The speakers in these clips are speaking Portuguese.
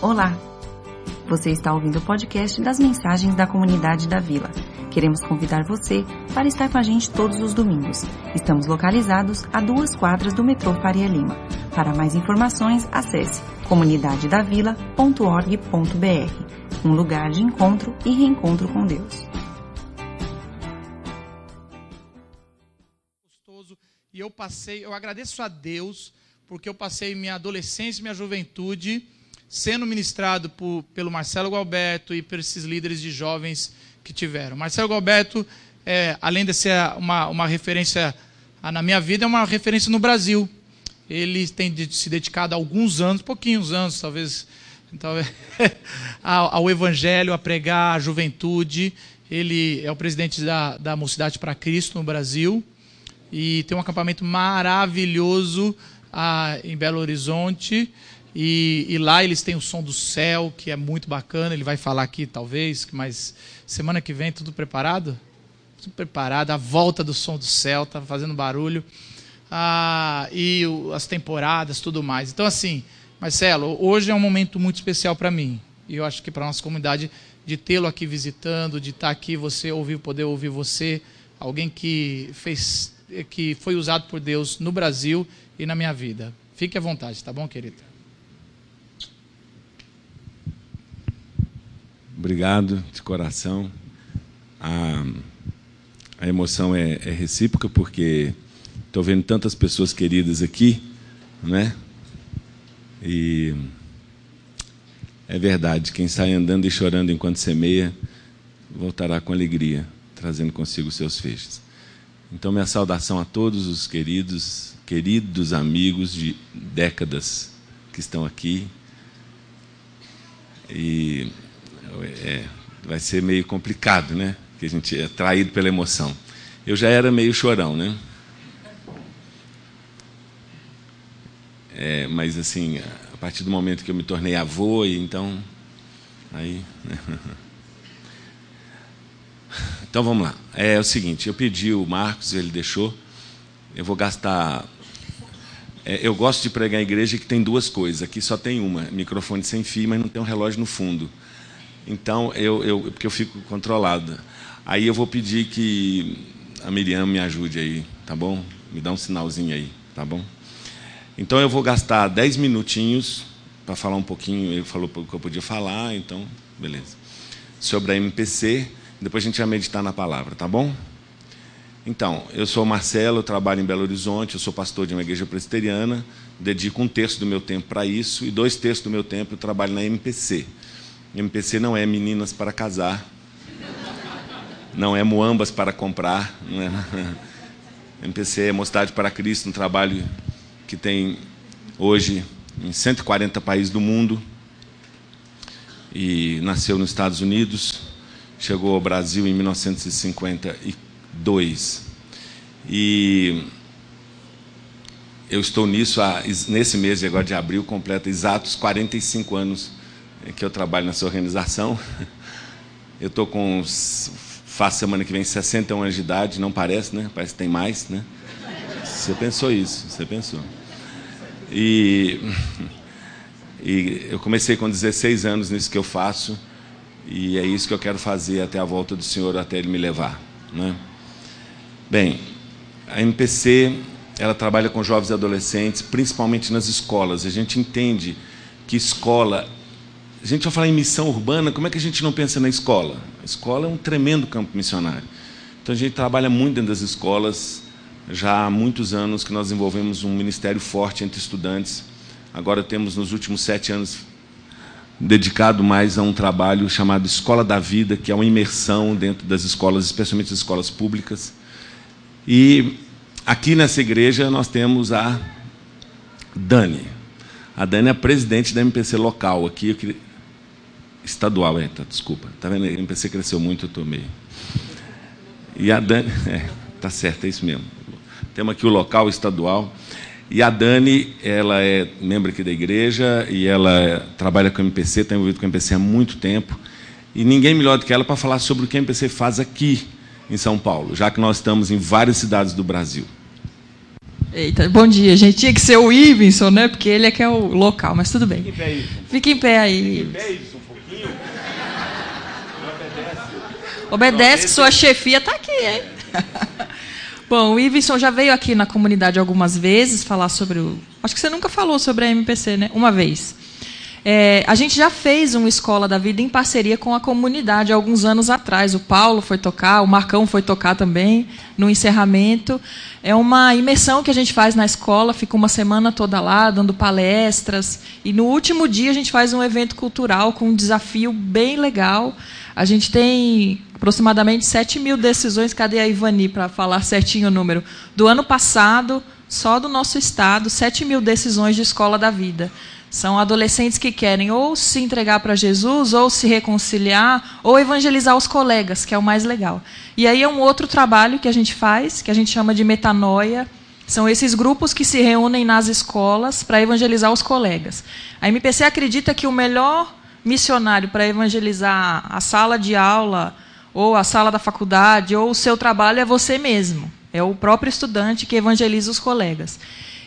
Olá! Você está ouvindo o podcast das mensagens da comunidade da Vila. Queremos convidar você para estar com a gente todos os domingos. Estamos localizados a duas quadras do metrô Faria Lima. Para mais informações, acesse comunidadedavila.org.br um lugar de encontro e reencontro com Deus. E eu passei, eu agradeço a Deus porque eu passei minha adolescência e minha juventude sendo ministrado por, pelo Marcelo Galberto e por esses líderes de jovens que tiveram. Marcelo Galberto, é, além de ser uma, uma referência na minha vida, é uma referência no Brasil. Ele tem se dedicado alguns anos, pouquinhos anos, talvez, talvez ao, ao Evangelho, a pregar a juventude. Ele é o presidente da, da Mocidade para Cristo no Brasil e tem um acampamento maravilhoso ah, em Belo Horizonte. E, e, lá eles têm o som do céu, que é muito bacana. Ele vai falar aqui, talvez, mas semana que vem tudo preparado? Tudo preparado. A volta do som do céu, tá fazendo barulho. Ah, e o, as temporadas, tudo mais. Então, assim, Marcelo, hoje é um momento muito especial para mim. E eu acho que para a nossa comunidade, de tê-lo aqui visitando, de estar tá aqui, você ouvir, poder ouvir você, alguém que fez, que foi usado por Deus no Brasil e na minha vida. Fique à vontade, tá bom, querida? Obrigado de coração. A, a emoção é, é recíproca porque estou vendo tantas pessoas queridas aqui, né? E é verdade, quem sai andando e chorando enquanto semeia, voltará com alegria, trazendo consigo seus feixes. Então, minha saudação a todos os queridos, queridos amigos de décadas que estão aqui. E é, vai ser meio complicado, né? Porque a gente é traído pela emoção. Eu já era meio chorão, né? É, mas assim, a partir do momento que eu me tornei avô, então aí. Né? Então vamos lá. É o seguinte, eu pedi o Marcos, ele deixou. Eu vou gastar. É, eu gosto de pregar em igreja que tem duas coisas. Aqui só tem uma, microfone sem fio, mas não tem um relógio no fundo. Então, eu, eu, porque eu fico controlado. Aí eu vou pedir que a Miriam me ajude aí, tá bom? Me dá um sinalzinho aí, tá bom? Então eu vou gastar 10 minutinhos para falar um pouquinho, ele falou o que eu podia falar, então, beleza. Sobre a MPC, depois a gente vai meditar na palavra, tá bom? Então, eu sou Marcelo, eu trabalho em Belo Horizonte, eu sou pastor de uma igreja presbiteriana, dedico um terço do meu tempo para isso e dois terços do meu tempo eu trabalho na MPC. MPC não é meninas para casar, não é muambas para comprar. É. MPC é Mocidade para Cristo, um trabalho que tem hoje em 140 países do mundo e nasceu nos Estados Unidos, chegou ao Brasil em 1952. E eu estou nisso, nesse mês agora de abril, completa exatos 45 anos que eu trabalho nessa organização. Eu estou com, faço semana que vem 61 anos de idade, não parece, né? Parece que tem mais, né? Você pensou isso, você pensou. E, e eu comecei com 16 anos nisso que eu faço, e é isso que eu quero fazer até a volta do Senhor, até Ele me levar. Né? Bem, a MPC ela trabalha com jovens e adolescentes, principalmente nas escolas. A gente entende que escola a gente vai falar em missão urbana, como é que a gente não pensa na escola? A escola é um tremendo campo missionário. Então a gente trabalha muito dentro das escolas, já há muitos anos que nós desenvolvemos um ministério forte entre estudantes. Agora temos, nos últimos sete anos, dedicado mais a um trabalho chamado Escola da Vida, que é uma imersão dentro das escolas, especialmente as escolas públicas. E aqui nessa igreja nós temos a Dani. A Dani é a presidente da MPC local. Aqui Estadual, é, tá, desculpa. Tá vendo? A MPC cresceu muito, eu tomei. E a Dani, é, tá certo, é isso mesmo. Temos aqui o local estadual. E a Dani, ela é membro aqui da igreja e ela trabalha com a MPC, está envolvida com a MPC há muito tempo. E ninguém melhor do que ela para falar sobre o que a MPC faz aqui em São Paulo, já que nós estamos em várias cidades do Brasil. Eita, bom dia, gente. Tinha que ser o Ivinson, né? Porque ele é que é o local, mas tudo bem. Fique em pé, Ivinson. Fique em pé aí. Fique em pé, Ivinson, um pouquinho. Obedece. Que sua chefia está aqui, hein? Bom, o Ivinson já veio aqui na comunidade algumas vezes falar sobre o. Acho que você nunca falou sobre a MPC, né? Uma vez. É, a gente já fez uma Escola da Vida em parceria com a comunidade alguns anos atrás. O Paulo foi tocar, o Marcão foi tocar também no encerramento. É uma imersão que a gente faz na escola, fica uma semana toda lá, dando palestras. E no último dia a gente faz um evento cultural com um desafio bem legal. A gente tem aproximadamente 7 mil decisões. Cadê a Ivani para falar certinho o número? Do ano passado, só do nosso estado, 7 mil decisões de escola da vida. São adolescentes que querem ou se entregar para Jesus, ou se reconciliar, ou evangelizar os colegas, que é o mais legal. E aí é um outro trabalho que a gente faz, que a gente chama de metanoia. São esses grupos que se reúnem nas escolas para evangelizar os colegas. A MPC acredita que o melhor missionário para evangelizar a sala de aula, ou a sala da faculdade, ou o seu trabalho é você mesmo. É o próprio estudante que evangeliza os colegas.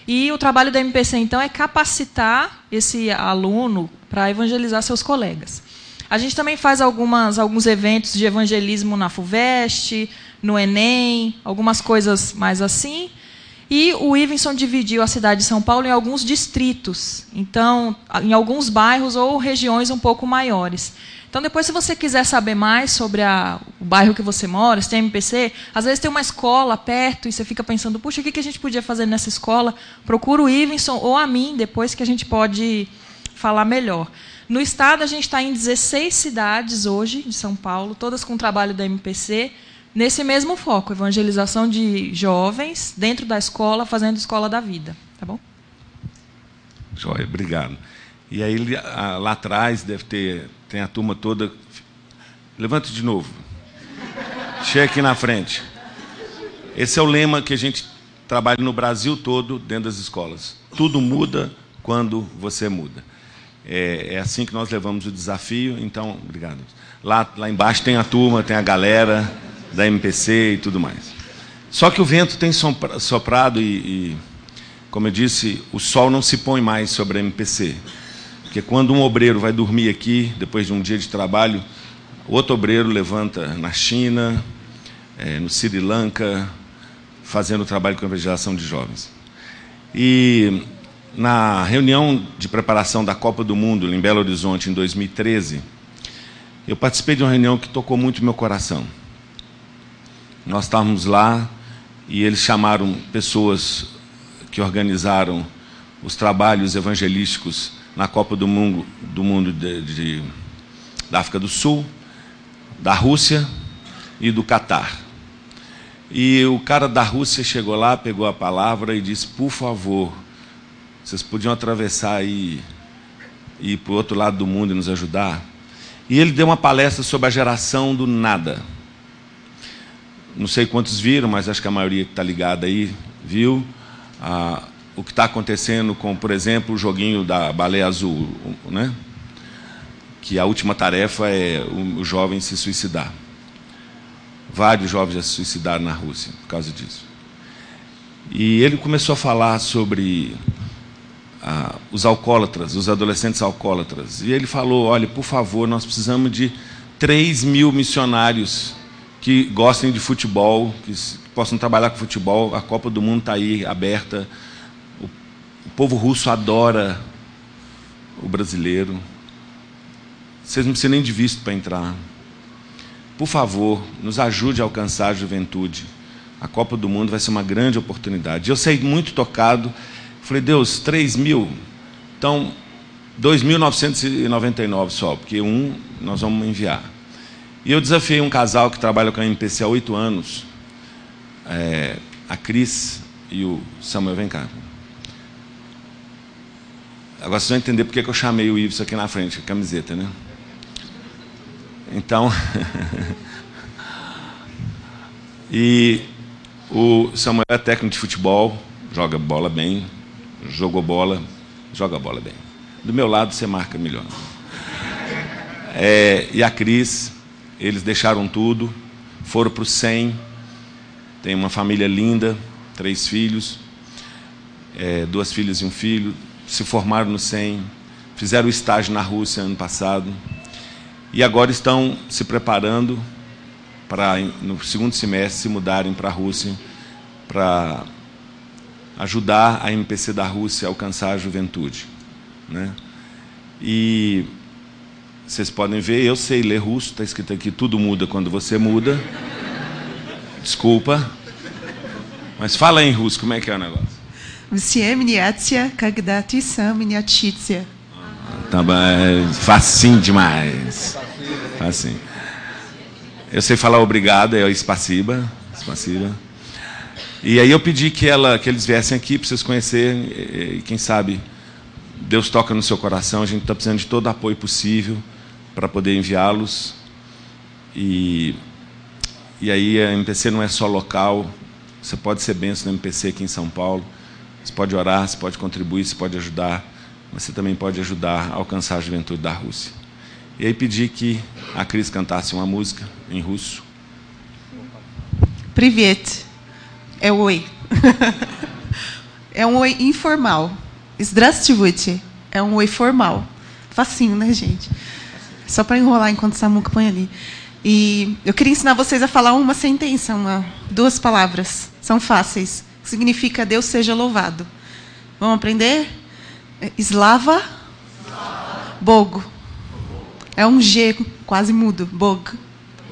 E o trabalho da MPC, então, é capacitar esse aluno para evangelizar seus colegas. A gente também faz algumas, alguns eventos de evangelismo na FUVEST, no Enem, algumas coisas mais assim. E o Ivinson dividiu a cidade de São Paulo em alguns distritos, então, em alguns bairros ou regiões um pouco maiores. Então, depois, se você quiser saber mais sobre a, o bairro que você mora, se tem MPC, às vezes tem uma escola perto e você fica pensando, puxa, o que, a gente podia fazer nessa escola? Procura o Ivinson ou a mim, depois que a gente pode falar melhor. No estado, a gente está em 16 cidades hoje, de São Paulo, todas com trabalho da MPC, nesse mesmo foco, evangelização de jovens dentro da escola, fazendo escola da vida. Tá bom? Joia, obrigado. E aí, lá atrás, deve ter tem a turma toda. Levante de novo. Chega aqui na frente. Esse é o lema que a gente trabalha no Brasil todo, dentro das escolas. Tudo muda quando você muda. É, é assim que nós levamos o desafio. Então, obrigado. Lá, lá embaixo tem a turma, tem a galera da MPC e tudo mais. Só que o vento tem soprado e, e como eu disse, o sol não se põe mais sobre a MPC. Porque quando um obreiro vai dormir aqui, depois de um dia de trabalho, outro obreiro levanta na China, é, no Sri Lanka, fazendo trabalho com a evangelização de jovens. E na reunião de preparação da Copa do Mundo em Belo Horizonte em 2013, eu participei de uma reunião que tocou muito meu coração. Nós estávamos lá e eles chamaram pessoas que organizaram os trabalhos evangelísticos na Copa do Mundo, do mundo de, de, da África do Sul, da Rússia e do Catar. E o cara da Rússia chegou lá, pegou a palavra e disse: Por favor, vocês podiam atravessar e ir para o outro lado do mundo e nos ajudar? E ele deu uma palestra sobre a geração do nada. Não sei quantos viram, mas acho que a maioria que está ligada aí viu. Ah, o que está acontecendo com, por exemplo, o joguinho da baleia azul, né? que a última tarefa é o, jovem se suicidar. Vários jovens já se suicidaram na Rússia por causa disso. E ele começou a falar sobre ah, os alcoólatras, os adolescentes alcoólatras. E ele falou: olha, por favor, nós precisamos de 3 mil missionários que gostem de futebol, que possam trabalhar com futebol. A Copa do Mundo está aí aberta o povo russo adora o brasileiro. Vocês não precisam nem de visto para entrar. Por favor, nos ajude a alcançar a juventude. A Copa do Mundo vai ser uma grande oportunidade. Eu saí muito tocado. Falei, Deus, 3 mil. Então, 2.999 só, porque um nós vamos enviar. E eu desafiei um casal que trabalha com a MPC há oito anos, é, a Cris e o Samuel. Vem cá. Agora vocês vão entender porque que eu chamei o Ives aqui na frente, a camiseta, né? Então. e o Samuel é técnico de futebol, joga bola bem, jogou bola, joga bola bem. Do meu lado você marca melhor. É, e a Cris, eles deixaram tudo, foram para o 100, tem uma família linda, três filhos. é, duas filhas e um filho, se formaram no SEM, fizeram estágio na Rússia ano passado e agora estão se preparando para, no segundo semestre, se mudarem para a Rússia para ajudar a MPC da Rússia a alcançar a juventude. Né? E vocês podem ver, eu sei ler russo, está escrito aqui: tudo muda quando você muda. Desculpa. Mas fala em russo, como é que é o negócio? Msiemniatia kagdatissam miniatícia Tá facinho demais. Facinho. Eu sei falar obrigado, é espaciba. Espaciba. E aí eu pedi que, ela, que eles viessem aqui para vocês conhecerem. E, quem sabe Deus toca no seu coração. A gente está precisando de todo apoio possível para poder enviá-los. E, e aí a MPC não é só local, você pode ser benção na MPC aqui em São Paulo, você pode orar, você pode contribuir, você pode ajudar, mas você também pode ajudar a alcançar a juventude da Rússia. E aí pedi que a Cris cantasse uma música em russo. Привет. É oi. é um oi informal. Здравствуйте. É um oi formal. Facinho, né, gente? Só para enrolar enquanto Samuca põe ali. E eu queria ensinar vocês a falar uma sentença, uma, duas palavras. São fáceis. Significa Deus seja louvado. Vamos aprender? Slava. Bogo. É um G quase mudo. Bog.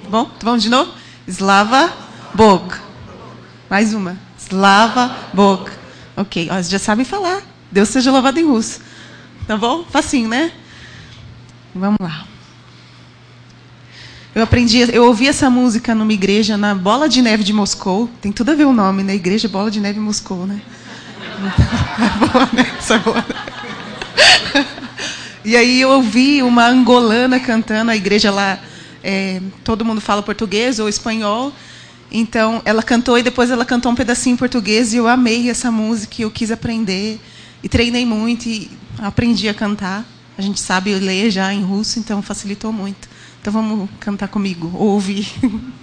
Bom, vamos de novo? Slava. Bog. Mais uma. Slava. Bog. Ok, ó, já sabem falar. Deus seja louvado em russo. Tá bom? Facinho, né? Vamos lá. Eu aprendi, eu ouvi essa música numa igreja na Bola de Neve de Moscou. Tem tudo a ver o nome, né? Igreja Bola de Neve Moscou, né? É boa, né? Essa é boa. E aí eu ouvi uma angolana cantando, a igreja lá, é, todo mundo fala português ou espanhol. Então ela cantou e depois ela cantou um pedacinho em português e eu amei essa música e eu quis aprender. E treinei muito e aprendi a cantar. A gente sabe ler já em russo, então facilitou muito. Então vamos cantar comigo, ou ouvir.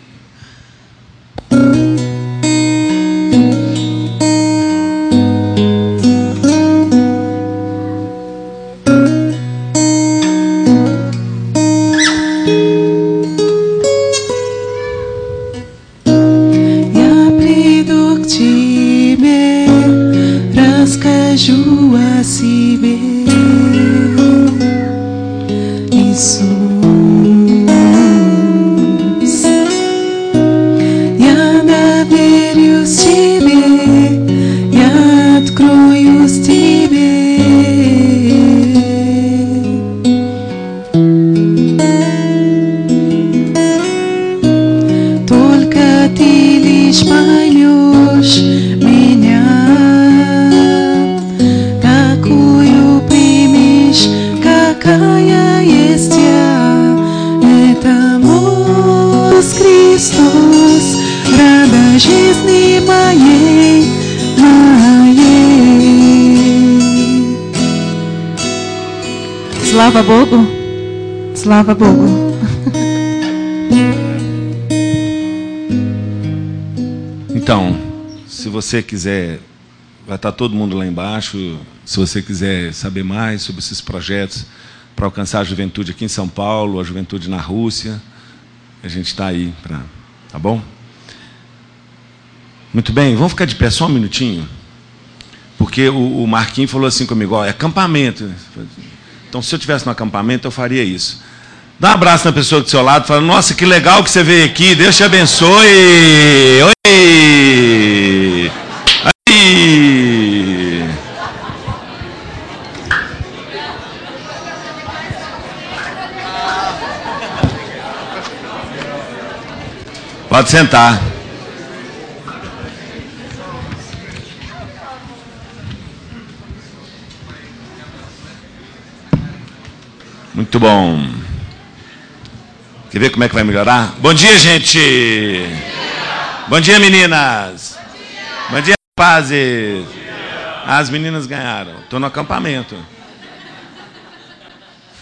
Слава Богу! Слава Богу! Então, se você quiser, vai estar todo mundo lá embaixo. Se você quiser saber mais sobre esses projetos para alcançar a juventude aqui em São Paulo, a juventude na Rússia, a gente está aí para. Tá bom? Muito bem, vamos ficar de pé só um minutinho. Porque o, o Marquinhos falou assim comigo: ó, é acampamento. Então, se eu tivesse no acampamento, eu faria isso. Dá um abraço na pessoa do seu lado, fala: Nossa, que legal que você veio aqui, Deus te abençoe. Oi! Pode sentar. Muito bom. Quer ver como é que vai melhorar? Bom dia, gente! Bom dia, meninas! Bom dia, rapazes! As meninas ganharam. Estou no acampamento.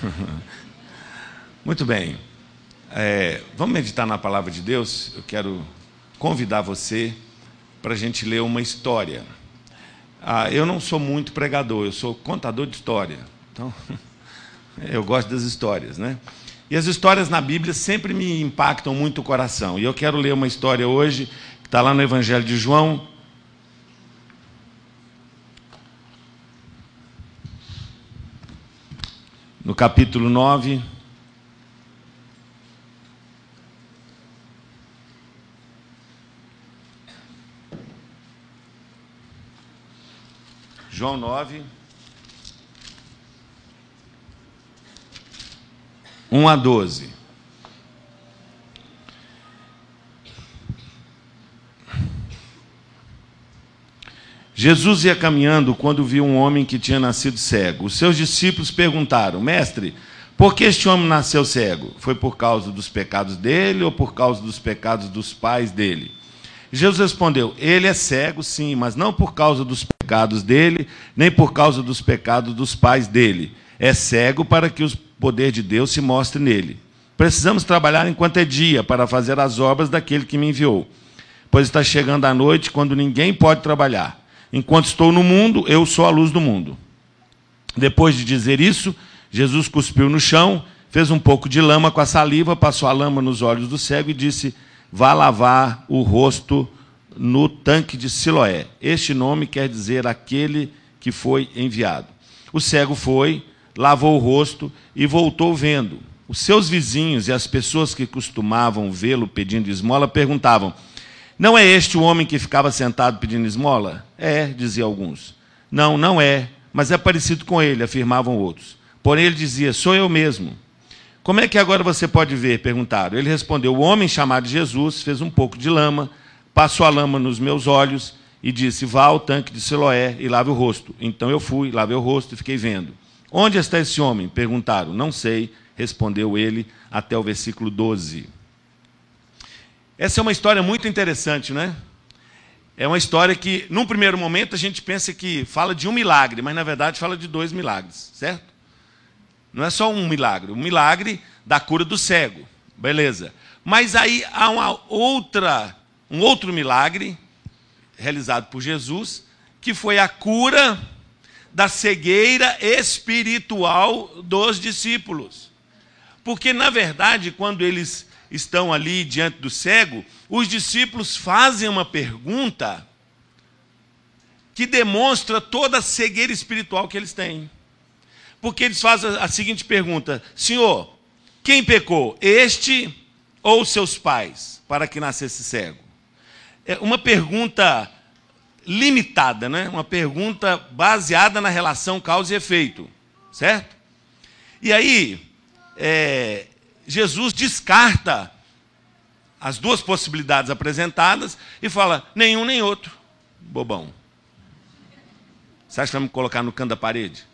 Muito bem. É, vamos meditar na palavra de Deus? Eu quero convidar você para a gente ler uma história. Ah, eu não sou muito pregador, eu sou contador de história. Então, eu gosto das histórias, né? E as histórias na Bíblia sempre me impactam muito o coração. E eu quero ler uma história hoje, que está lá no Evangelho de João. No capítulo 9. João 9. 1 a 12. Jesus ia caminhando quando viu um homem que tinha nascido cego. Os seus discípulos perguntaram: Mestre, por que este homem nasceu cego? Foi por causa dos pecados dele ou por causa dos pecados dos pais dele? Jesus respondeu: Ele é cego, sim, mas não por causa dos pecados dele, nem por causa dos pecados dos pais dele. É cego para que o poder de Deus se mostre nele. Precisamos trabalhar enquanto é dia para fazer as obras daquele que me enviou. Pois está chegando a noite quando ninguém pode trabalhar. Enquanto estou no mundo, eu sou a luz do mundo. Depois de dizer isso, Jesus cuspiu no chão, fez um pouco de lama com a saliva, passou a lama nos olhos do cego e disse: vá lavar o rosto no tanque de Siloé. Este nome quer dizer aquele que foi enviado. O cego foi, lavou o rosto e voltou vendo. Os seus vizinhos e as pessoas que costumavam vê-lo pedindo esmola perguntavam: Não é este o homem que ficava sentado pedindo esmola? É, diziam alguns. Não, não é, mas é parecido com ele, afirmavam outros. Porém ele dizia: Sou eu mesmo. Como é que agora você pode ver? perguntaram. Ele respondeu: O homem chamado Jesus fez um pouco de lama, passou a lama nos meus olhos e disse: Vá ao tanque de Siloé e lave o rosto. Então eu fui, lavei o rosto e fiquei vendo. Onde está esse homem? perguntaram. Não sei, respondeu ele, até o versículo 12. Essa é uma história muito interessante, né? É uma história que, num primeiro momento, a gente pensa que fala de um milagre, mas na verdade fala de dois milagres, certo? Não é só um milagre, um milagre da cura do cego. Beleza. Mas aí há uma outra, um outro milagre realizado por Jesus, que foi a cura da cegueira espiritual dos discípulos. Porque, na verdade, quando eles estão ali diante do cego, os discípulos fazem uma pergunta que demonstra toda a cegueira espiritual que eles têm porque eles fazem a seguinte pergunta: Senhor, quem pecou, este ou seus pais, para que nascesse cego? É uma pergunta limitada, né? uma pergunta baseada na relação causa e efeito, certo? E aí, é, Jesus descarta as duas possibilidades apresentadas e fala: nenhum nem outro. Bobão. Você acha que vai me colocar no canto da parede?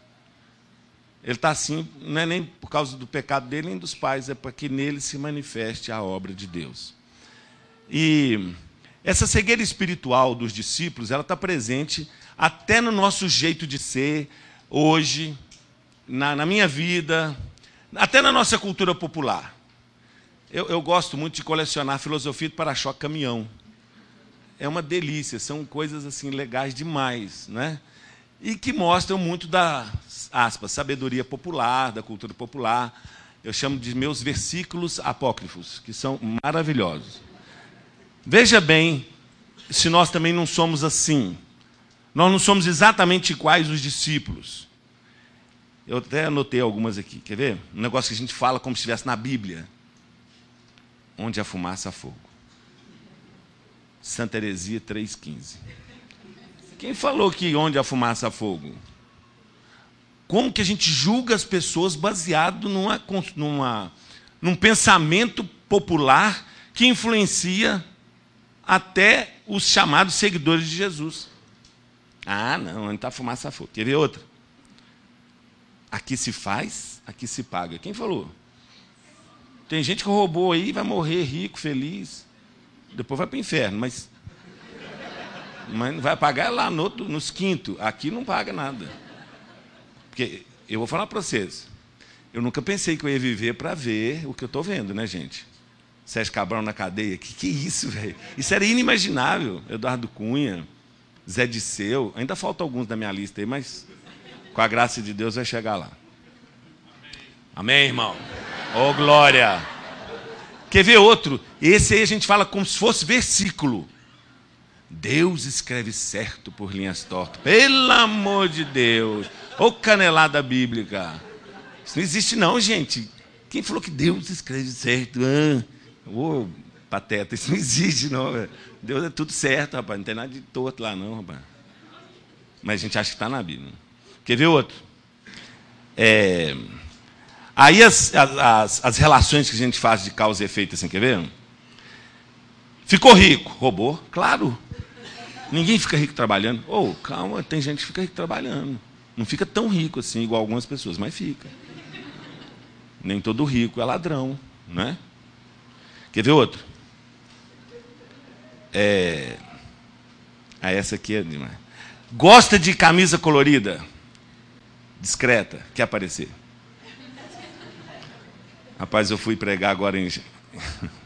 Ele está assim, não é nem por causa do pecado dele nem dos pais, é para que nele se manifeste a obra de Deus. E essa cegueira espiritual dos discípulos, ela está presente até no nosso jeito de ser, hoje, na, na minha vida, até na nossa cultura popular. Eu, eu gosto muito de colecionar filosofia de para-choque caminhão. É uma delícia, são coisas assim legais demais, né? E que mostram muito da aspas, sabedoria popular, da cultura popular. Eu chamo de meus versículos apócrifos, que são maravilhosos. Veja bem se nós também não somos assim. Nós não somos exatamente iguais os discípulos. Eu até anotei algumas aqui, quer ver? Um negócio que a gente fala como se estivesse na Bíblia. Onde a fumaça há fogo. Santa Heresia 3,15. Quem falou que onde a fumaça há fogo? como que a gente julga as pessoas baseado numa, numa, num pensamento popular que influencia até os chamados seguidores de Jesus. Ah, não, onde está fumaça fogo. Quer ver outra? Aqui se faz, aqui se paga. Quem falou? Tem gente que roubou aí, vai morrer rico, feliz. Depois vai para o inferno, mas. Mas vai pagar lá no, nos quintos. Aqui não paga nada. Porque eu vou falar para vocês. Eu nunca pensei que eu ia viver para ver o que eu estou vendo, né, gente? Sérgio Cabral na cadeia. Que que é isso, velho? Isso era inimaginável. Eduardo Cunha. Zé Disseu, ainda falta alguns da minha lista aí, mas com a graça de Deus vai chegar lá. Amém, irmão? Ô, oh, glória! Quer ver outro? Esse aí a gente fala como se fosse versículo. Deus escreve certo por linhas tortas. Pelo amor de Deus. Ô canelada bíblica. Isso não existe não, gente. Quem falou que Deus escreve certo? Ah, ô, pateta, isso não existe não. Deus é tudo certo, rapaz. Não tem nada de torto lá não, rapaz. Mas a gente acha que está na Bíblia. Quer ver outro? É... Aí as, as, as relações que a gente faz de causa e efeito, assim, quer ver? Ficou rico, roubou? Claro. Ninguém fica rico trabalhando. Ou, oh, calma, tem gente que fica rico trabalhando. Não fica tão rico assim, igual algumas pessoas, mas fica. Nem todo rico é ladrão, né? Quer ver outro? É... Ah, essa aqui é demais. Gosta de camisa colorida? Discreta, quer aparecer? Rapaz, eu fui pregar agora em.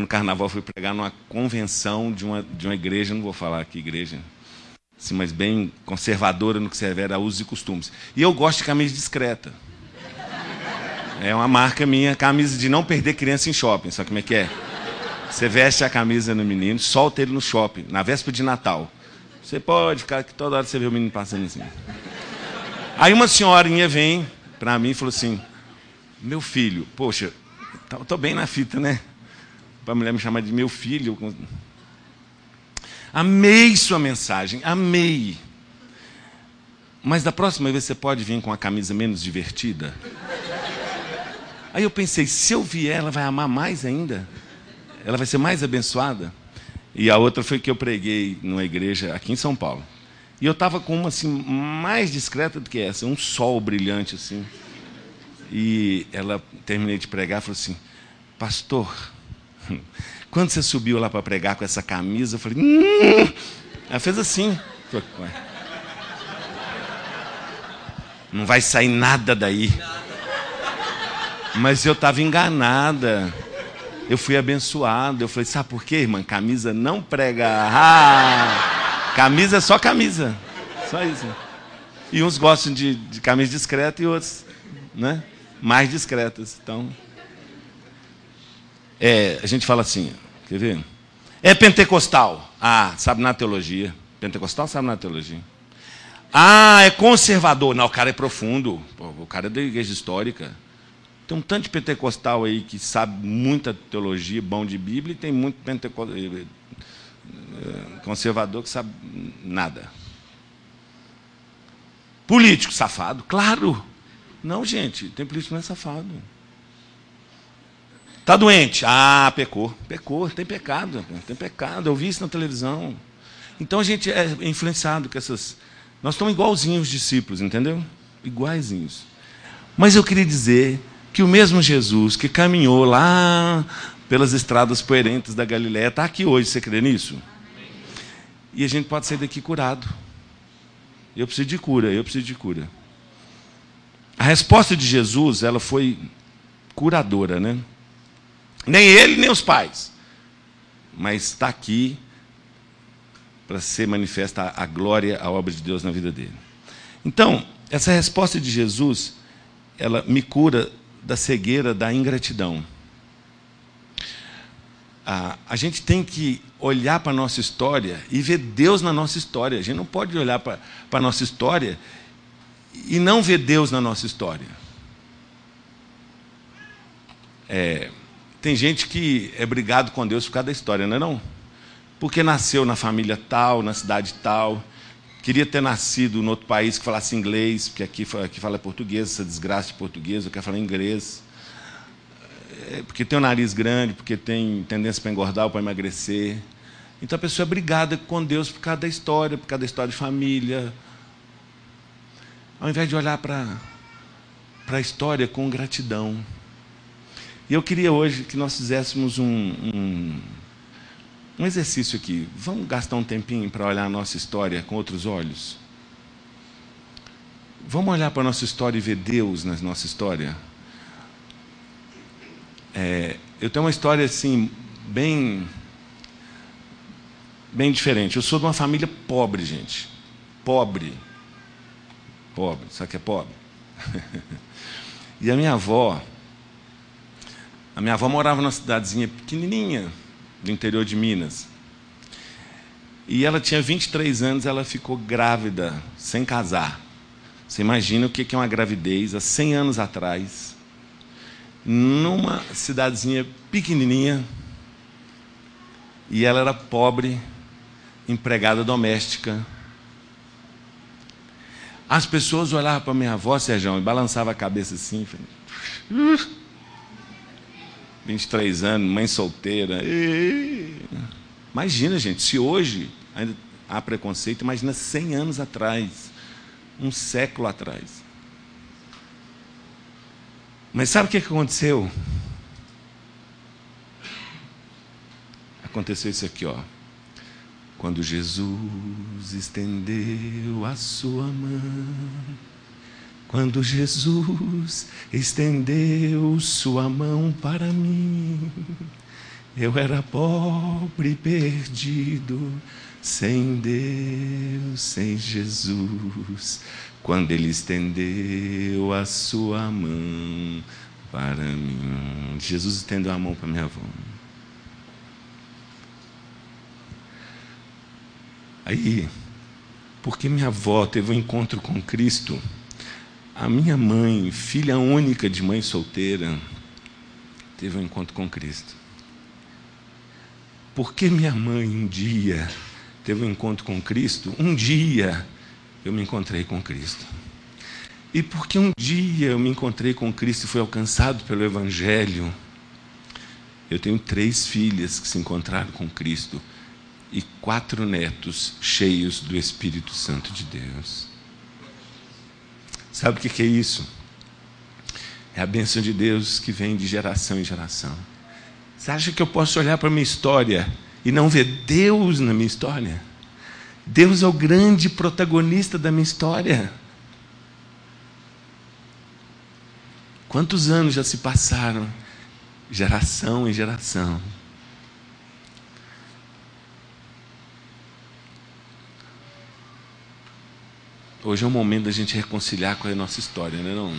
No carnaval, fui pregar numa convenção de uma, de uma igreja, não vou falar que igreja, assim, mas bem conservadora no que se refere a usos e costumes. E eu gosto de camisa discreta. É uma marca minha, camisa de não perder criança em shopping. Sabe como é que é? Você veste a camisa no menino, solta ele no shopping, na véspera de Natal. Você pode ficar que toda hora você vê o menino passando assim. Aí uma senhorinha vem para mim e falou assim: meu filho, poxa, tá, bem na fita, né? Para a mulher me chamar de meu filho. Amei sua mensagem, amei. Mas da próxima vez você pode vir com a camisa menos divertida? Aí eu pensei, se eu vier, ela vai amar mais ainda? Ela vai ser mais abençoada? E a outra foi que eu preguei numa igreja aqui em São Paulo. E eu estava com uma assim, mais discreta do que essa, um sol brilhante assim. E ela, terminei de pregar, falou assim: Pastor, quando você subiu lá para pregar com essa camisa, eu falei: hum! Ela fez assim. Não vai sair nada daí. Mas eu estava enganada. Eu fui abençoado. Eu falei: Sabe por quê, irmã? Camisa não prega. Ah, camisa é só camisa. Só isso. E uns gostam de, de camisa discreta e outros, né? mais discretas. Então, é, a gente fala assim, quer ver? É pentecostal. Ah, sabe na teologia. Pentecostal sabe na teologia. Ah, é conservador. Não, o cara é profundo. o cara é da igreja histórica. Tem um tanto de pentecostal aí que sabe muita teologia, bom de Bíblia, e tem muito pentecostal, eh, eh, conservador que sabe nada. Político safado, claro. Não, gente, tem político não é safado. Está doente? Ah, pecou. Pecou, tem pecado. Tem pecado. Eu vi isso na televisão. Então a gente é influenciado com essas. Nós estamos igualzinhos os discípulos, entendeu? Iguaizinhos. Mas eu queria dizer que o mesmo Jesus que caminhou lá pelas estradas poerentes da Galiléia está aqui hoje. Você crê nisso? E a gente pode sair daqui curado. Eu preciso de cura, eu preciso de cura. A resposta de Jesus, ela foi curadora, né? Nem ele, nem os pais. Mas está aqui para ser manifesta a glória, a obra de Deus na vida dele. Então, essa resposta de Jesus, ela me cura da cegueira da ingratidão. A, gente tem que olhar para a nossa história e ver Deus na nossa história. A gente não pode olhar para a nossa história e não ver Deus na nossa história. É, tem gente que é brigado com Deus por causa da história, não é não? Porque nasceu na família tal, na cidade tal, queria ter nascido em outro país que falasse inglês, porque aqui, aqui fala português, essa desgraça de português, eu quero falar inglês. É, porque tem o um nariz grande, porque tem tendência para engordar ou para emagrecer. Então a pessoa é brigada com Deus por causa da história, por causa da história de família, ao invés de olhar para a história com gratidão. E eu queria hoje que nós fizéssemos um, um, um exercício aqui. Vamos gastar um tempinho para olhar a nossa história com outros olhos? Vamos olhar para a nossa história e ver Deus na nossa história? É, eu tenho uma história assim, bem. bem diferente. Eu sou de uma família pobre, gente. Pobre. Pobre. Sabe o que é pobre? e a minha avó, a minha avó morava numa cidadezinha pequenininha do interior de Minas. E ela tinha 23 anos, ela ficou grávida, sem casar. Você imagina o que é uma gravidez há 100 anos atrás, numa cidadezinha pequenininha, e ela era pobre, empregada doméstica. As pessoas olhavam para minha avó, Sérgio, e balançavam a cabeça assim. Falei, 23 anos, mãe solteira. Imagina, gente, se hoje ainda há preconceito, imagina 100 anos atrás, um século atrás. Mas sabe o que aconteceu? Aconteceu isso aqui, ó. Quando Jesus estendeu a sua mão, quando Jesus estendeu sua mão para mim, eu era pobre perdido, sem Deus, sem Jesus. Quando Ele estendeu a sua mão para mim. Jesus estendeu a mão para minha avó. Aí, porque minha avó teve um encontro com Cristo, a minha mãe, filha única de mãe solteira, teve um encontro com Cristo. Porque minha mãe um dia teve um encontro com Cristo, um dia eu me encontrei com Cristo. E porque um dia eu me encontrei com Cristo e fui alcançado pelo Evangelho, eu tenho três filhas que se encontraram com Cristo e quatro netos cheios do Espírito Santo de Deus. Sabe o que é isso? É a bênção de Deus que vem de geração em geração. Você acha que eu posso olhar para a minha história e não ver Deus na minha história? Deus é o grande protagonista da minha história. Quantos anos já se passaram, geração em geração? Hoje é o momento da gente reconciliar com a nossa história, não é não?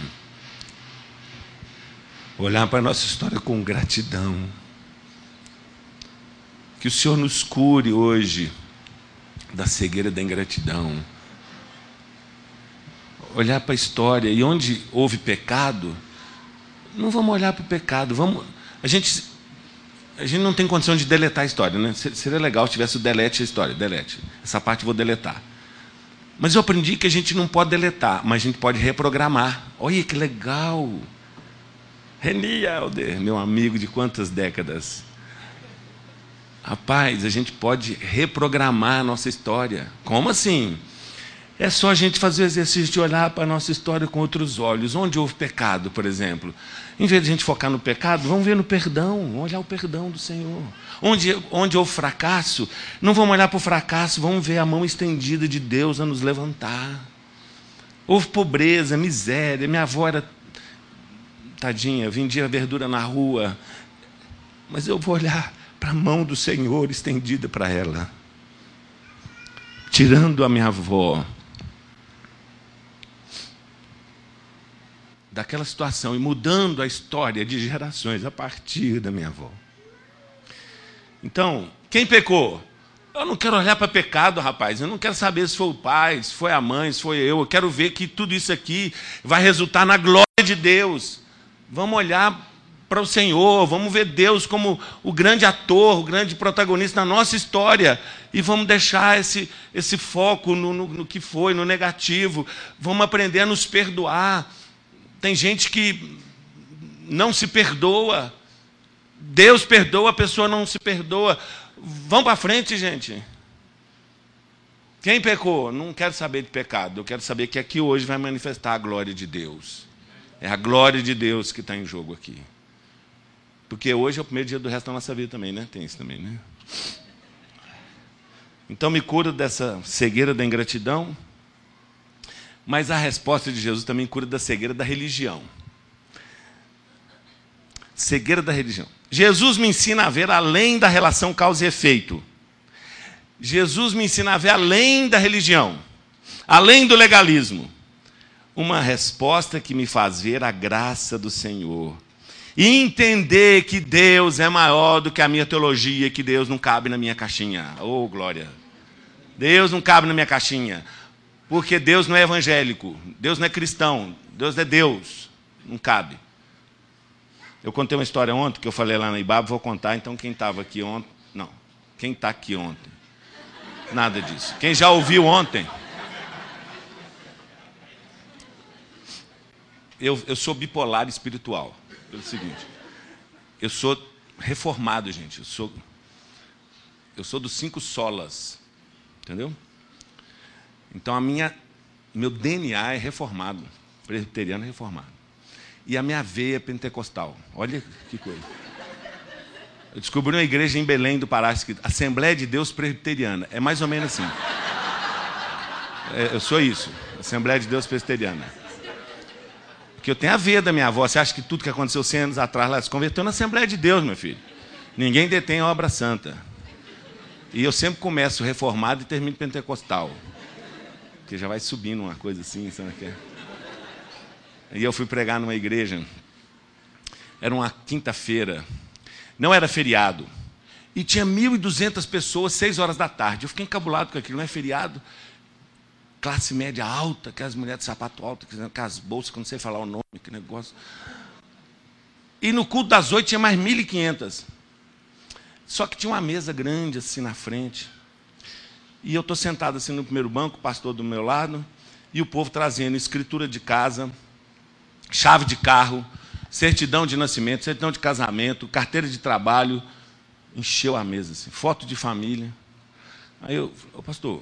Olhar para a nossa história com gratidão. Que o Senhor nos cure hoje da cegueira da ingratidão. Olhar para a história e onde houve pecado, não vamos olhar para o pecado, vamos. A gente, a gente não tem condição de deletar a história, né? Seria legal se tivesse o delete a história, delete. Essa parte eu vou deletar. Mas eu aprendi que a gente não pode deletar, mas a gente pode reprogramar. Olha que legal! Reni Helder, meu amigo de quantas décadas? Rapaz, a gente pode reprogramar a nossa história. Como assim? É só a gente fazer o exercício de olhar para a nossa história com outros olhos. Onde houve pecado, por exemplo. Em vez de a gente focar no pecado, vamos ver no perdão, vamos olhar o perdão do Senhor. Onde, onde houve fracasso, não vamos olhar para o fracasso, vamos ver a mão estendida de Deus a nos levantar. Houve pobreza, miséria. Minha avó era tadinha, vendia verdura na rua. Mas eu vou olhar para a mão do Senhor estendida para ela. Tirando a minha avó daquela situação e mudando a história de gerações a partir da minha avó. Então, quem pecou? Eu não quero olhar para pecado, rapaz. Eu não quero saber se foi o pai, se foi a mãe, se foi eu. Eu quero ver que tudo isso aqui vai resultar na glória de Deus. Vamos olhar para o Senhor, vamos ver Deus como o grande ator, o grande protagonista da nossa história. E vamos deixar esse, esse foco no, no, no que foi, no negativo. Vamos aprender a nos perdoar tem gente que não se perdoa. Deus perdoa, a pessoa não se perdoa. Vamos para frente, gente. Quem pecou? Não quero saber de pecado. Eu quero saber que aqui hoje vai manifestar a glória de Deus. É a glória de Deus que está em jogo aqui. Porque hoje é o primeiro dia do resto da nossa vida também, né? Tem isso também, né? Então me cura dessa cegueira da ingratidão. Mas a resposta de Jesus também cura da cegueira da religião. Cegueira da religião. Jesus me ensina a ver além da relação causa e efeito. Jesus me ensina a ver além da religião, além do legalismo. Uma resposta que me faz ver a graça do Senhor. E entender que Deus é maior do que a minha teologia, que Deus não cabe na minha caixinha. Oh, glória! Deus não cabe na minha caixinha. Porque Deus não é evangélico, Deus não é cristão, Deus é Deus. Não cabe. Eu contei uma história ontem que eu falei lá na Ibaba, vou contar, então quem estava aqui ontem. Não, quem está aqui ontem? Nada disso. Quem já ouviu ontem? Eu, eu sou bipolar espiritual. Pelo seguinte, eu sou reformado, gente. Eu sou, eu sou dos cinco solas. Entendeu? Então a minha, meu DNA é reformado, presbiteriano reformado. E a minha veia é pentecostal. Olha que coisa. Eu descobri uma igreja em Belém do Pará, escrito Assembleia de Deus Presbiteriana. É mais ou menos assim. É, eu sou isso, Assembleia de Deus Presbiteriana. Porque eu tenho a veia da minha avó. Você acha que tudo que aconteceu 100 anos atrás lá se converteu na Assembleia de Deus, meu filho? Ninguém detém a obra santa. E eu sempre começo reformado e termino pentecostal. Porque já vai subindo uma coisa assim, sabe o que é? E eu fui pregar numa igreja. Era uma quinta-feira. Não era feriado. E tinha 1.200 pessoas, seis horas da tarde. Eu fiquei encabulado com aquilo. Não é feriado. Classe média alta, aquelas mulheres de sapato alto, aquelas bolsas, que eu não sei falar o nome, que negócio. E no culto das oito tinha mais 1.500. Só que tinha uma mesa grande assim na frente. E eu estou sentado assim no primeiro banco, o pastor do meu lado, e o povo trazendo escritura de casa, chave de carro, certidão de nascimento, certidão de casamento, carteira de trabalho. Encheu a mesa, assim, foto de família. Aí eu, ô pastor,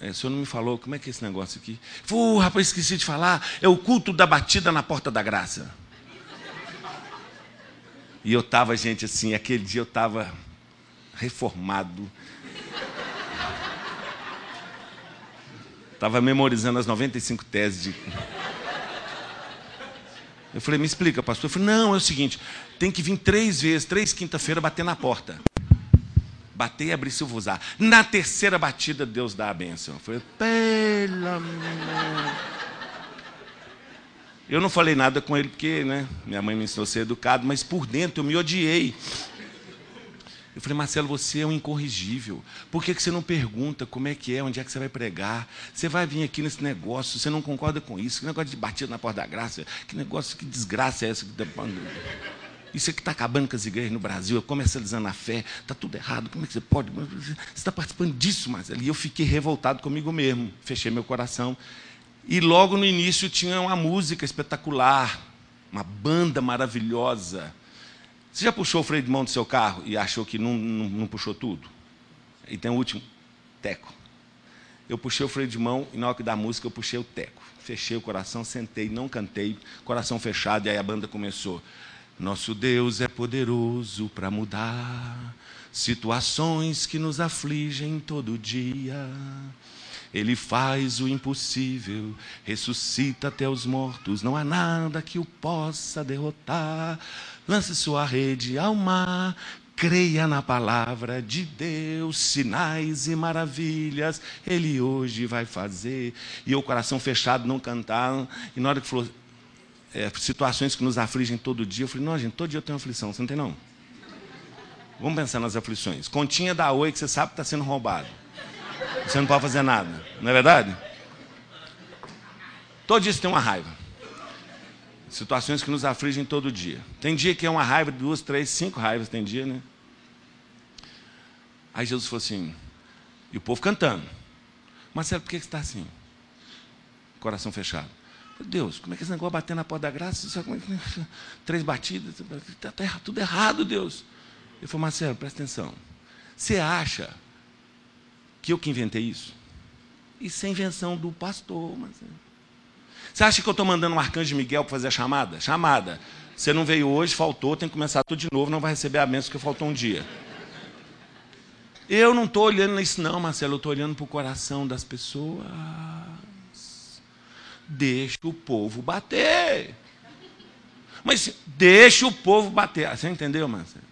é, o senhor não me falou como é que é esse negócio aqui? Falei, rapaz, esqueci de falar, é o culto da batida na porta da graça. E eu estava, gente, assim, aquele dia eu estava reformado. Estava memorizando as 95 teses de. Eu falei, me explica, pastor. Eu falei, não, é o seguinte, tem que vir três vezes, três quinta-feira, bater na porta. Bater e abrir se eu usar. Na terceira batida, Deus dá a bênção. Eu falei, pelo amor. Eu não falei nada com ele porque né, minha mãe me ensinou a ser educado, mas por dentro eu me odiei. Eu falei, Marcelo, você é um incorrigível. Por que, que você não pergunta como é que é, onde é que você vai pregar? Você vai vir aqui nesse negócio, você não concorda com isso? Que negócio de batida na porta da graça? Que negócio, que desgraça é essa? Isso é que está acabando com as igrejas no Brasil, é comercializando a fé, está tudo errado. Como é que você pode? Você está participando disso, Marcelo? E eu fiquei revoltado comigo mesmo. Fechei meu coração e logo no início tinha uma música espetacular, uma banda maravilhosa. Você já puxou o freio de mão do seu carro e achou que não, não, não puxou tudo? E tem o último, teco. Eu puxei o freio de mão e na hora que da música eu puxei o teco. Fechei o coração, sentei, não cantei, coração fechado, e aí a banda começou. Nosso Deus é poderoso para mudar situações que nos afligem todo dia. Ele faz o impossível, ressuscita até os mortos, não há nada que o possa derrotar. Lance sua rede ao mar, creia na palavra de Deus, sinais e maravilhas, Ele hoje vai fazer. E o coração fechado não cantaram, e na hora que falou, é, situações que nos afligem todo dia, eu falei, não, gente, todo dia eu tenho aflição, você não tem não? Vamos pensar nas aflições. Continha da Oi que você sabe que está sendo roubado. Você não pode fazer nada. Não é verdade? Todo dia você tem uma raiva. Situações que nos afligem todo dia. Tem dia que é uma raiva, duas, três, cinco raivas, tem dia, né? Aí Jesus falou assim, e o povo cantando. Marcelo, por que você está assim? Coração fechado. Deus, como é que esse negócio bater na porta da graça? É três batidas, está tá tudo errado, Deus. Ele falou, Marcelo, presta atenção. Você acha que eu que inventei isso? Isso é invenção do pastor. Mas... Você acha que eu estou mandando um arcanjo Miguel para fazer a chamada? Chamada. Você não veio hoje, faltou, tem que começar tudo de novo, não vai receber a bênção que faltou um dia. Eu não estou olhando isso, não, Marcelo, eu estou olhando para o coração das pessoas. Deixa o povo bater. Mas deixa o povo bater. Você entendeu, Marcelo?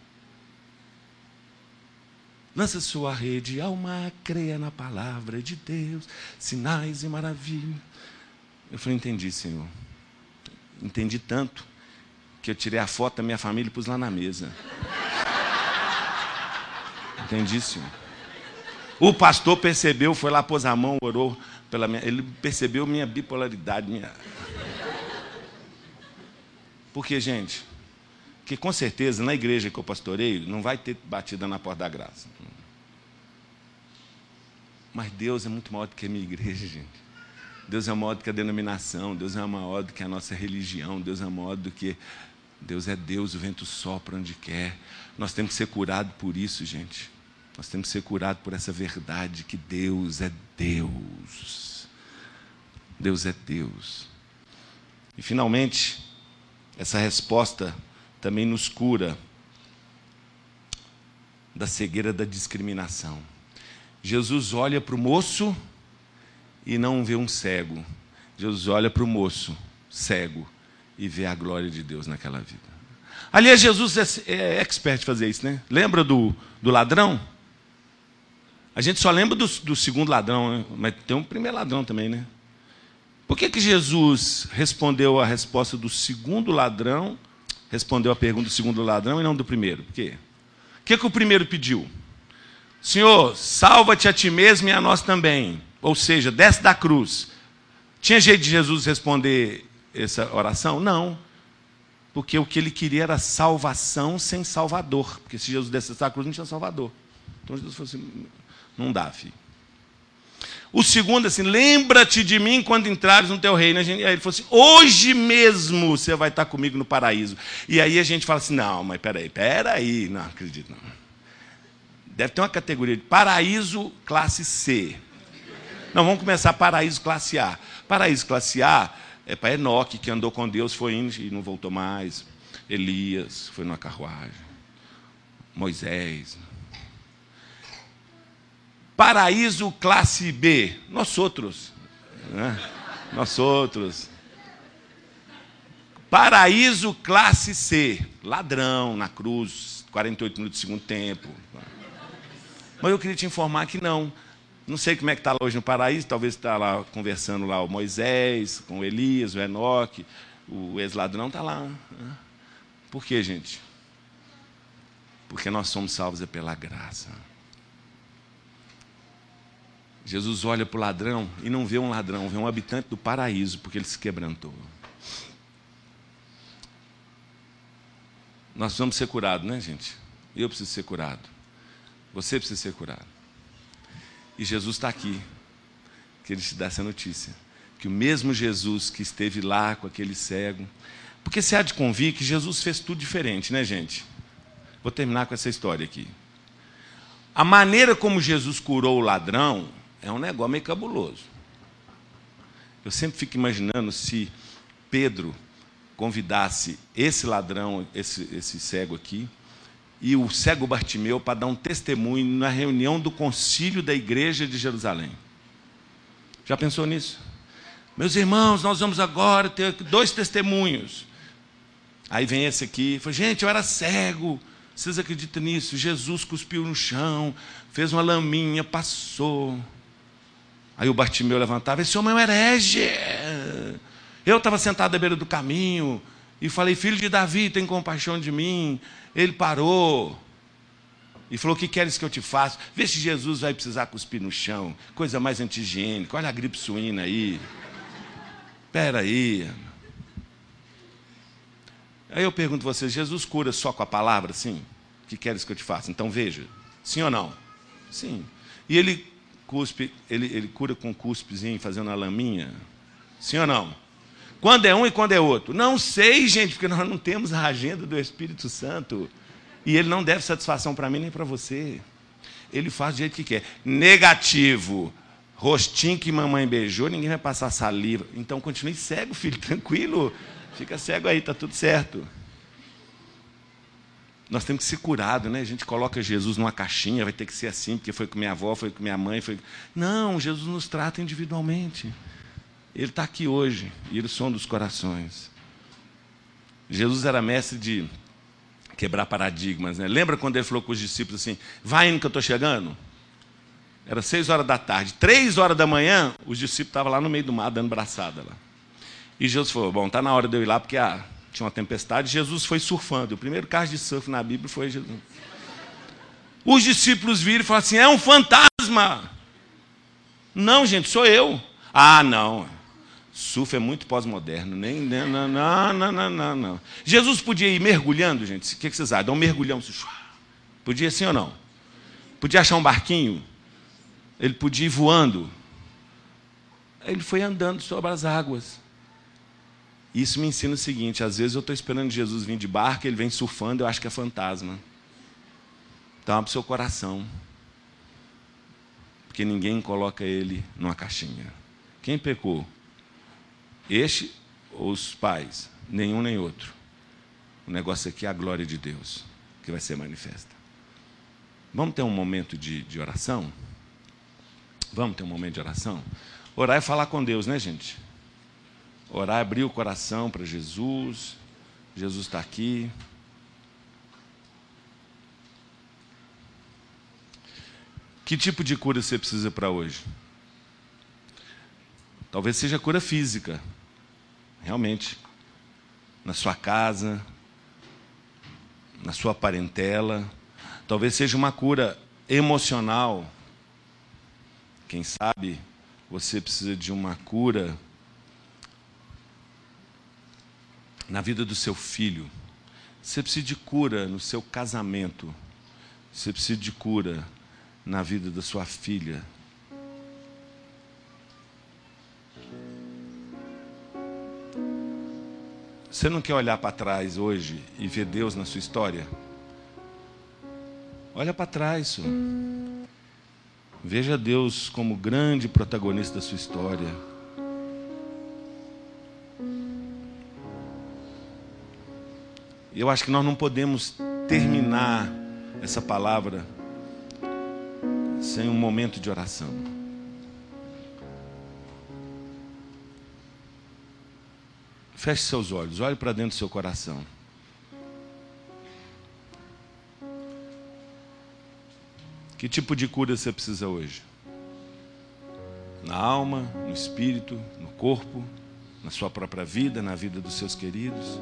Lança sua rede ao mar, creia na palavra de Deus, sinais e maravilhas. Eu falei, entendi, Senhor. Entendi tanto que eu tirei a foto da minha família e pus lá na mesa. Entendi, Senhor. O pastor percebeu, foi lá, pôs a mão, orou pela minha. Ele percebeu minha bipolaridade, minha. Porque, gente, que com certeza na igreja que eu pastorei não vai ter batida na porta da graça. Mas Deus é muito maior do que a minha igreja, gente. Deus é maior do que a denominação, Deus é maior do que a nossa religião, Deus é maior do que. Deus é Deus, o vento sopra onde quer. Nós temos que ser curados por isso, gente. Nós temos que ser curados por essa verdade que Deus é Deus. Deus é Deus. E finalmente, essa resposta também nos cura da cegueira da discriminação. Jesus olha para o moço e não vê um cego. Jesus olha para o moço cego e vê a glória de Deus naquela vida. Aliás, Jesus é, é expert em fazer isso, né? Lembra do, do ladrão? A gente só lembra do, do segundo ladrão, né? mas tem um primeiro ladrão também, né? Por que, que Jesus respondeu a resposta do segundo ladrão respondeu a pergunta do segundo ladrão e não do primeiro. Por quê? O que, que o primeiro pediu? Senhor, salva-te a ti mesmo e a nós também. Ou seja, desce da cruz. Tinha jeito de Jesus responder essa oração? Não. Porque o que ele queria era salvação sem salvador. Porque se Jesus descesse da cruz, não tinha salvador. Então Jesus falou assim: não dá, filho. O segundo, assim, lembra-te de mim quando entrares no teu reino. Aí ele falou assim: hoje mesmo você vai estar comigo no paraíso. E aí a gente fala assim: não, mas peraí, peraí, não acredito, não. Deve ter uma categoria de paraíso classe C. Não, vamos começar paraíso classe A. Paraíso classe A é para Enoque, que andou com Deus, foi indo e não voltou mais. Elias foi numa carruagem. Moisés, Paraíso classe B, nós outros. Né? Nós outros. Paraíso classe C, ladrão na cruz, 48 minutos de segundo tempo. Mas eu queria te informar que não. Não sei como é que está hoje no paraíso, talvez está lá conversando lá o Moisés, com o Elias, o Enoque, o ex-ladrão está lá. Né? Por quê, gente? Porque nós somos salvos é pela graça. Jesus olha para o ladrão e não vê um ladrão, vê um habitante do paraíso, porque ele se quebrantou. Nós vamos ser curados, né, gente? Eu preciso ser curado. Você precisa ser curado. E Jesus está aqui, que ele te dá essa notícia. Que o mesmo Jesus que esteve lá com aquele cego. Porque você há de convir que Jesus fez tudo diferente, né, gente? Vou terminar com essa história aqui. A maneira como Jesus curou o ladrão é um negócio meio cabuloso. Eu sempre fico imaginando se Pedro convidasse esse ladrão, esse, esse cego aqui, e o cego Bartimeu para dar um testemunho na reunião do concílio da igreja de Jerusalém. Já pensou nisso? Meus irmãos, nós vamos agora ter dois testemunhos. Aí vem esse aqui, fala, gente, eu era cego. Vocês acreditam nisso? Jesus cuspiu no chão, fez uma laminha, passou. Aí o Bartimeu levantava, esse homem é um herege. Eu estava sentado à beira do caminho e falei, filho de Davi, tem compaixão de mim. Ele parou e falou, o que queres que eu te faça? Vê se Jesus vai precisar cuspir no chão. Coisa mais anti-higiênica. Olha a gripe suína aí. Espera aí. Aí eu pergunto a você, Jesus cura só com a palavra? Sim. O que queres que eu te faça? Então veja. Sim ou não? Sim. E ele cuspe, ele, ele cura com cuspezinho, fazendo a laminha? Sim ou não? Quando é um e quando é outro? Não sei, gente, porque nós não temos a agenda do Espírito Santo. E ele não deve satisfação para mim nem para você. Ele faz do jeito que quer. Negativo. Rostinho que mamãe beijou, ninguém vai passar saliva. Então continue cego, filho, tranquilo. Fica cego aí, tá tudo certo. Nós temos que ser curados, né? A gente coloca Jesus numa caixinha, vai ter que ser assim, porque foi com minha avó, foi com minha mãe. Foi... Não, Jesus nos trata individualmente. Ele está aqui hoje e ele sonda os corações. Jesus era mestre de quebrar paradigmas. Né? Lembra quando ele falou com os discípulos assim: vai indo que eu estou chegando? Era seis horas da tarde. Três horas da manhã, os discípulos estavam lá no meio do mar dando braçada lá. E Jesus falou: bom, está na hora de eu ir lá porque ah, tinha uma tempestade. Jesus foi surfando. O primeiro caso de surf na Bíblia foi Jesus. Os discípulos viram e falaram assim: é um fantasma. Não, gente, sou eu. Ah, não. Surf é muito pós-moderno. Nem, não, não, não, não, não, não. Jesus podia ir mergulhando, gente. O que vocês acham? Dar um mergulhão. Podia sim ou não? Podia achar um barquinho? Ele podia ir voando? Ele foi andando sobre as águas. Isso me ensina o seguinte: às vezes eu estou esperando Jesus vir de barco, ele vem surfando, eu acho que é fantasma. Então abre seu coração. Porque ninguém coloca ele numa caixinha. Quem pecou? Este ou os pais? Nenhum nem outro. O negócio aqui é a glória de Deus que vai ser manifesta. Vamos ter um momento de, de oração? Vamos ter um momento de oração? Orar é falar com Deus, né, gente? Orar abrir o coração para Jesus. Jesus está aqui. Que tipo de cura você precisa para hoje? Talvez seja cura física realmente, na sua casa, na sua parentela. Talvez seja uma cura emocional. Quem sabe você precisa de uma cura na vida do seu filho. Você precisa de cura no seu casamento. Você precisa de cura na vida da sua filha, Você não quer olhar para trás hoje e ver Deus na sua história? Olha para trás, senhor. Veja Deus como grande protagonista da sua história. Eu acho que nós não podemos terminar essa palavra sem um momento de oração. Feche seus olhos, olhe para dentro do seu coração. Que tipo de cura você precisa hoje? Na alma, no espírito, no corpo, na sua própria vida, na vida dos seus queridos?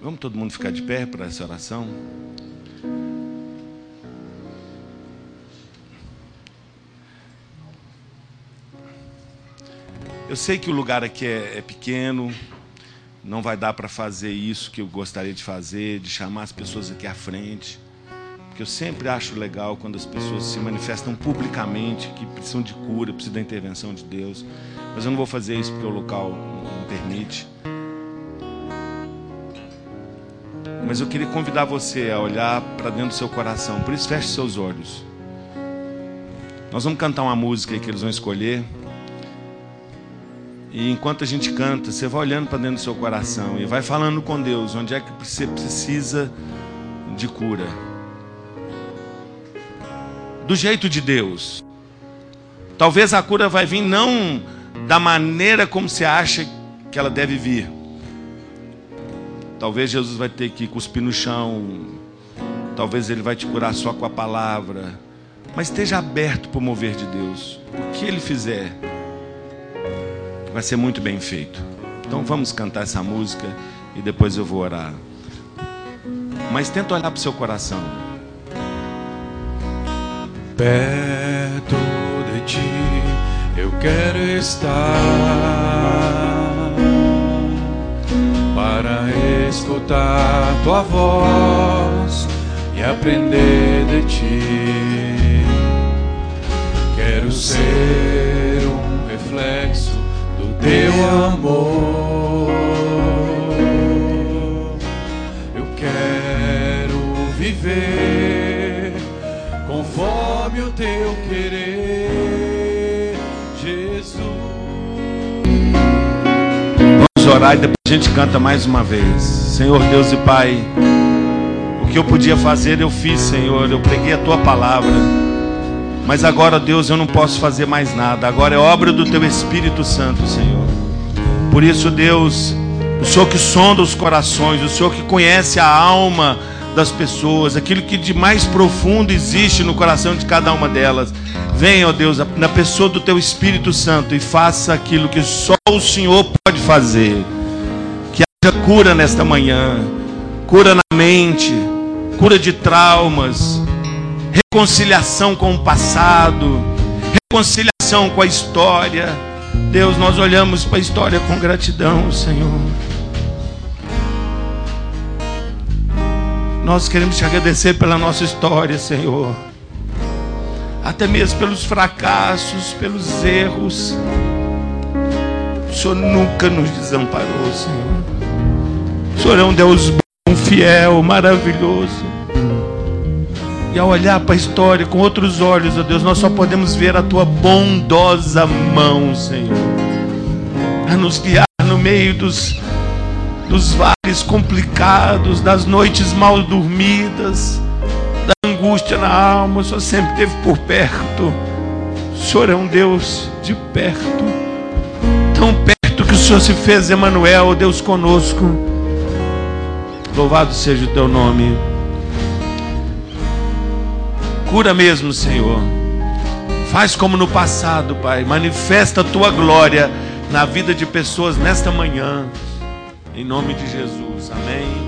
Vamos todo mundo ficar de pé para essa oração? Eu sei que o lugar aqui é, é pequeno, não vai dar para fazer isso que eu gostaria de fazer, de chamar as pessoas aqui à frente. Porque eu sempre acho legal quando as pessoas se manifestam publicamente que precisam de cura, precisam da intervenção de Deus. Mas eu não vou fazer isso porque o local não permite. Mas eu queria convidar você a olhar para dentro do seu coração. Por isso, feche seus olhos. Nós vamos cantar uma música que eles vão escolher. E enquanto a gente canta, você vai olhando para dentro do seu coração e vai falando com Deus onde é que você precisa de cura. Do jeito de Deus. Talvez a cura vai vir não da maneira como você acha que ela deve vir. Talvez Jesus vai ter que cuspir no chão. Talvez ele vai te curar só com a palavra. Mas esteja aberto para o mover de Deus. O que ele fizer, vai ser muito bem feito. Então vamos cantar essa música e depois eu vou orar. Mas tenta olhar para o seu coração. Perto de ti eu quero estar para escutar tua voz e aprender de ti. Quero ser um reflexo teu amor. Eu quero viver conforme o teu querer, Jesus. Vamos orar e depois a gente canta mais uma vez. Senhor Deus e Pai, o que eu podia fazer eu fiz, Senhor. Eu preguei a tua palavra. Mas agora, Deus, eu não posso fazer mais nada. Agora é obra do teu Espírito Santo, Senhor. Por isso, Deus, O Senhor que sonda os corações, o Senhor que conhece a alma das pessoas, aquilo que de mais profundo existe no coração de cada uma delas. Venha, ó Deus, na pessoa do teu Espírito Santo e faça aquilo que só o Senhor pode fazer. Cura nesta manhã, cura na mente, cura de traumas, reconciliação com o passado, reconciliação com a história. Deus, nós olhamos para a história com gratidão, Senhor. Nós queremos te agradecer pela nossa história, Senhor. Até mesmo pelos fracassos, pelos erros. O Senhor nunca nos desamparou, Senhor. O Senhor é um Deus bom, fiel, maravilhoso. E ao olhar para a história com outros olhos, ó Deus, nós só podemos ver a tua bondosa mão, Senhor, a nos guiar no meio dos dos vales complicados, das noites mal dormidas, da angústia na alma, o Senhor sempre esteve por perto. O Senhor é um Deus de perto, tão perto que o Senhor se fez Emanuel, Deus conosco. Louvado seja o teu nome. Cura mesmo, Senhor. Faz como no passado, Pai. Manifesta a tua glória na vida de pessoas nesta manhã. Em nome de Jesus. Amém.